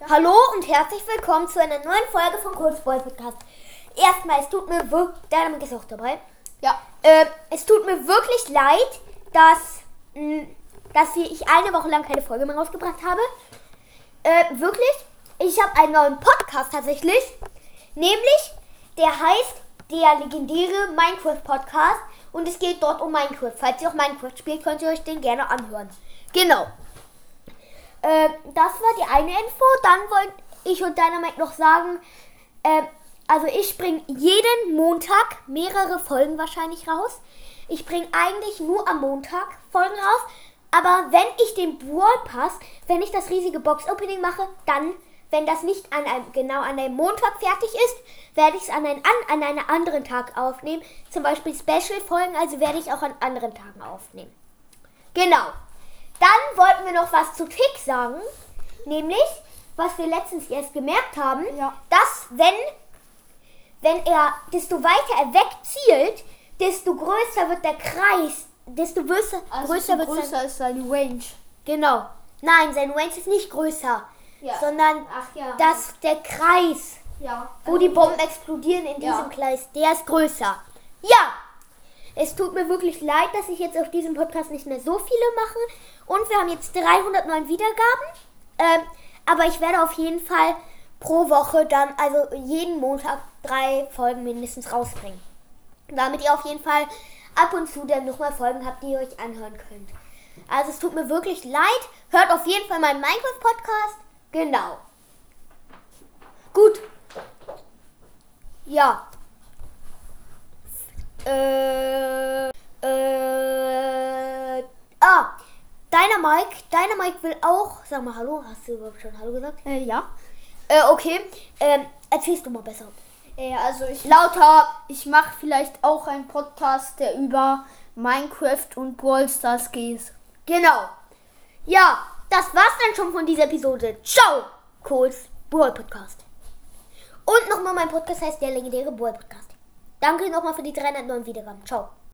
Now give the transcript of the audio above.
Hallo und herzlich willkommen zu einer neuen Folge von Kurzball Podcast. Erstmal, es tut mir wirklich, Dynamik ist auch dabei. Ja. Äh, es tut mir wirklich leid, dass, mh, dass wir- ich eine Woche lang keine Folge mehr rausgebracht habe. Äh, wirklich, ich habe einen neuen Podcast tatsächlich. Nämlich, der heißt der legendäre Minecraft Podcast. Und es geht dort um Minecraft. Falls ihr auch Minecraft spielt, könnt ihr euch den gerne anhören. Genau. Äh, das war die eine Info. Dann wollte ich und Dynamite noch sagen, äh, also ich bringe jeden Montag mehrere Folgen wahrscheinlich raus. Ich bringe eigentlich nur am Montag Folgen raus. Aber wenn ich den Brawl Pass, wenn ich das riesige Box-Opening mache, dann, wenn das nicht an einem, genau an einem Montag fertig ist, werde ich es an, an, an einem anderen Tag aufnehmen. Zum Beispiel Special-Folgen, also werde ich auch an anderen Tagen aufnehmen. Genau. Dann wollten wir noch was zu Tick sagen. Nämlich, was wir letztens erst gemerkt haben, Ja. dass wenn, wenn er, desto weiter er wegzielt, desto größer wird der Kreis. Desto größer, Also größer größer, wird sein, größer ist seine Range. Genau. Nein, sein Range ist nicht größer. Ja. Sondern Ach ja. dass der Kreis, Ja. wo die Bomben explodieren in diesem Kreis, der ist größer. Ja! Es tut mir wirklich leid, dass ich jetzt auf diesem Podcast nicht mehr so viele mache. Und wir haben jetzt 309 Wiedergaben. Ähm, aber ich werde auf jeden Fall pro Woche dann, also jeden Montag, drei Folgen mindestens rausbringen. Damit ihr auf jeden Fall ab und zu dann nochmal Folgen habt, die ihr euch anhören könnt. Also es tut mir wirklich leid. Hört auf jeden Fall meinen Minecraft-Podcast. Genau. Gut. Ja. Äh, deiner Mike, deiner Mike will auch, sag mal Hallo, hast du überhaupt schon Hallo gesagt? Äh, ja. Äh, okay, ähm, erzählst du mal besser. Äh, also ich, Lauter, ich mache vielleicht auch einen Podcast, der über Minecraft und Brawl Stars geht. genau. Ja, das war's dann schon von dieser Episode. Ciao, Kohls Boy Podcast. Und nochmal, mein Podcast heißt der legendäre Boy Podcast. Danke nochmal für die 309 Wiedergaben. Ciao.